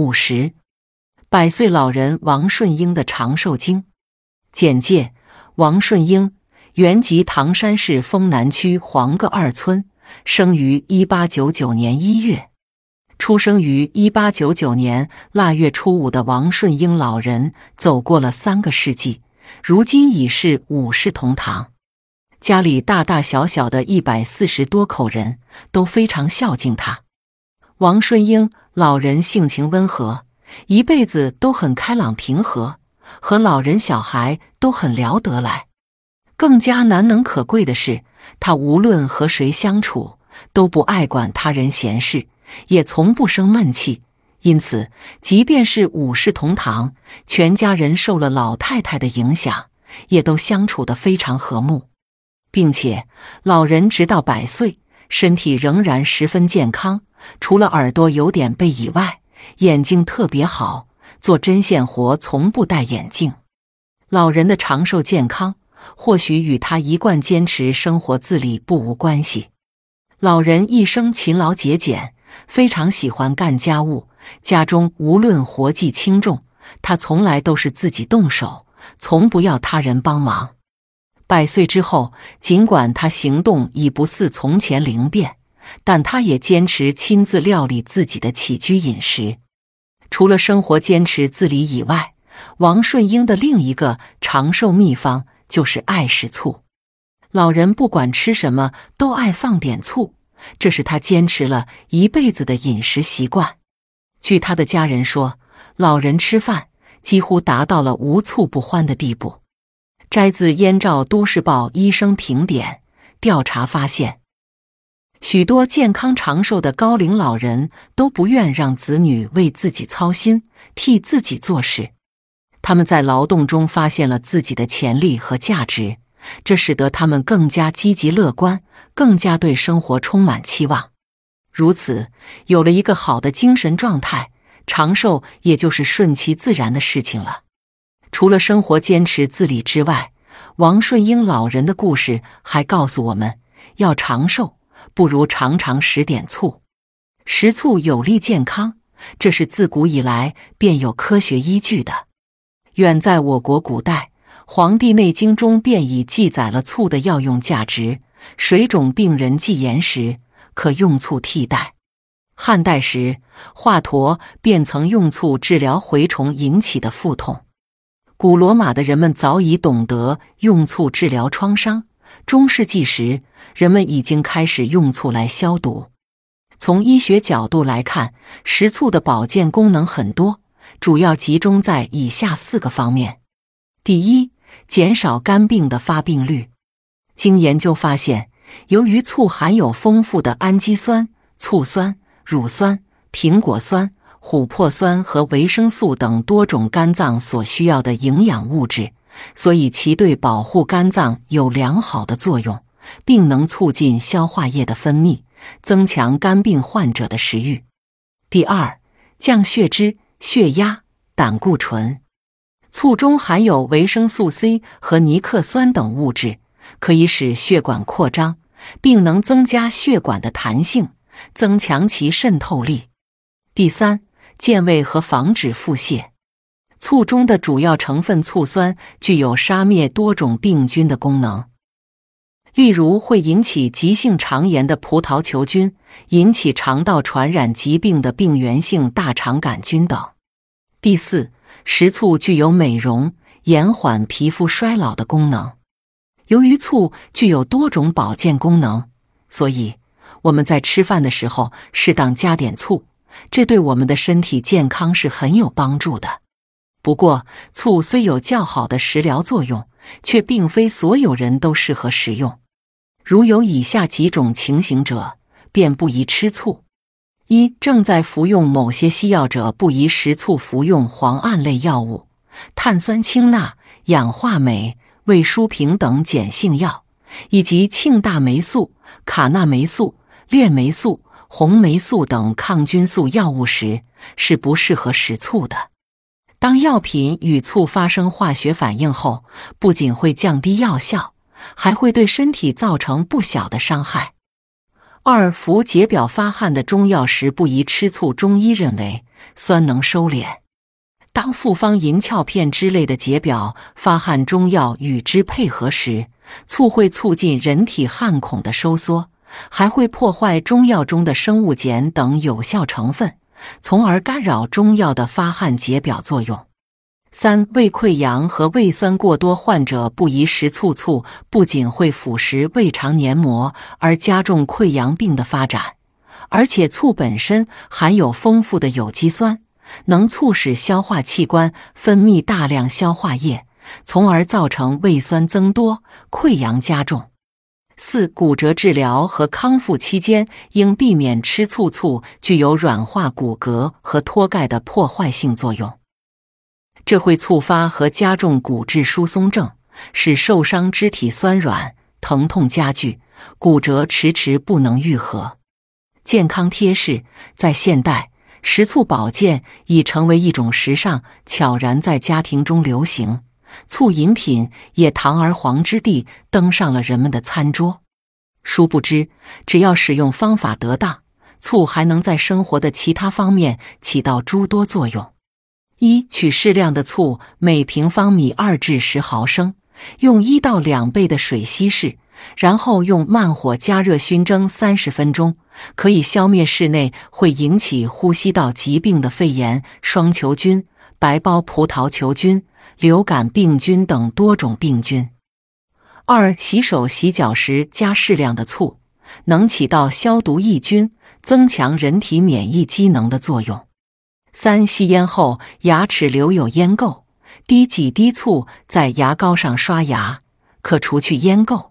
五十。百岁老人王顺英的长寿经简介：王顺英，原籍唐山市丰南区黄各二村，生于一八九九年一月。出生于一八九九年腊月初五的王顺英老人，走过了三个世纪，如今已是五世同堂。家里大大小小的一百四十多口人都非常孝敬他。王顺英老人性情温和。一辈子都很开朗平和，和老人小孩都很聊得来。更加难能可贵的是，他无论和谁相处，都不爱管他人闲事，也从不生闷气。因此，即便是五世同堂，全家人受了老太太的影响，也都相处得非常和睦，并且老人直到百岁，身体仍然十分健康，除了耳朵有点背以外。眼睛特别好，做针线活从不戴眼镜。老人的长寿健康，或许与他一贯坚持生活自理不无关系。老人一生勤劳节俭，非常喜欢干家务。家中无论活计轻重，他从来都是自己动手，从不要他人帮忙。百岁之后，尽管他行动已不似从前灵便。但他也坚持亲自料理自己的起居饮食。除了生活坚持自理以外，王顺英的另一个长寿秘方就是爱食醋。老人不管吃什么都爱放点醋，这是他坚持了一辈子的饮食习惯。据他的家人说，老人吃饭几乎达到了无醋不欢的地步。摘自《燕赵都市报》医生评点调查发现。许多健康长寿的高龄老人都不愿让子女为自己操心，替自己做事。他们在劳动中发现了自己的潜力和价值，这使得他们更加积极乐观，更加对生活充满期望。如此，有了一个好的精神状态，长寿也就是顺其自然的事情了。除了生活坚持自理之外，王顺英老人的故事还告诉我们要长寿。不如常常食点醋，食醋有利健康，这是自古以来便有科学依据的。远在我国古代，《黄帝内经》中便已记载了醋的药用价值。水肿病人忌盐时，可用醋替代。汉代时，华佗便曾用醋治疗蛔虫引起的腹痛。古罗马的人们早已懂得用醋治疗创伤。中世纪时，人们已经开始用醋来消毒。从医学角度来看，食醋的保健功能很多，主要集中在以下四个方面：第一，减少肝病的发病率。经研究发现，由于醋含有丰富的氨基酸、醋酸、乳酸、苹果酸、琥珀酸和维生素等多种肝脏所需要的营养物质。所以，其对保护肝脏有良好的作用，并能促进消化液的分泌，增强肝病患者的食欲。第二，降血脂、血压、胆固醇。醋中含有维生素 C 和尼克酸等物质，可以使血管扩张，并能增加血管的弹性，增强其渗透力。第三，健胃和防止腹泻。醋中的主要成分醋酸具有杀灭多种病菌的功能，例如会引起急性肠炎的葡萄球菌、引起肠道传染疾病的病原性大肠杆菌等。第四，食醋具有美容、延缓皮肤衰老的功能。由于醋具有多种保健功能，所以我们在吃饭的时候适当加点醋，这对我们的身体健康是很有帮助的。不过，醋虽有较好的食疗作用，却并非所有人都适合食用。如有以下几种情形者，便不宜吃醋：一、正在服用某些西药者，不宜食醋服用磺胺类药物、碳酸氢钠、氧化镁、胃舒平等碱性药，以及庆大霉素、卡那霉素、链霉素、红霉素等抗菌素药物时，是不适合食醋的。当药品与醋发生化学反应后，不仅会降低药效，还会对身体造成不小的伤害。二服解表发汗的中药时，不宜吃醋。中医认为酸能收敛。当复方银翘片之类的解表发汗中药与之配合时，醋会促进人体汗孔的收缩，还会破坏中药中的生物碱等有效成分，从而干扰中药的发汗解表作用。三、胃溃疡和胃酸过多患者不宜食醋。醋不仅会腐蚀胃肠黏膜，而加重溃疡病的发展，而且醋本身含有丰富的有机酸。能促使消化器官分泌大量消化液，从而造成胃酸增多、溃疡加重。四、骨折治疗和康复期间应避免吃醋。醋具有软化骨骼和脱钙的破坏性作用，这会触发和加重骨质疏松症，使受伤肢体酸软、疼痛加剧，骨折迟迟不能愈合。健康贴士：在现代。食醋保健已成为一种时尚，悄然在家庭中流行。醋饮品也堂而皇之地登上了人们的餐桌。殊不知，只要使用方法得当，醋还能在生活的其他方面起到诸多作用。一、取适量的醋，每平方米二至十毫升，用一到两倍的水稀释。然后用慢火加热熏蒸三十分钟，可以消灭室内会引起呼吸道疾病的肺炎、双球菌、白包葡萄球菌、流感病菌等多种病菌。二、洗手洗脚时加适量的醋，能起到消毒抑菌、增强人体免疫机能的作用。三、吸烟后牙齿留有烟垢，滴几滴醋在牙膏上刷牙，可除去烟垢。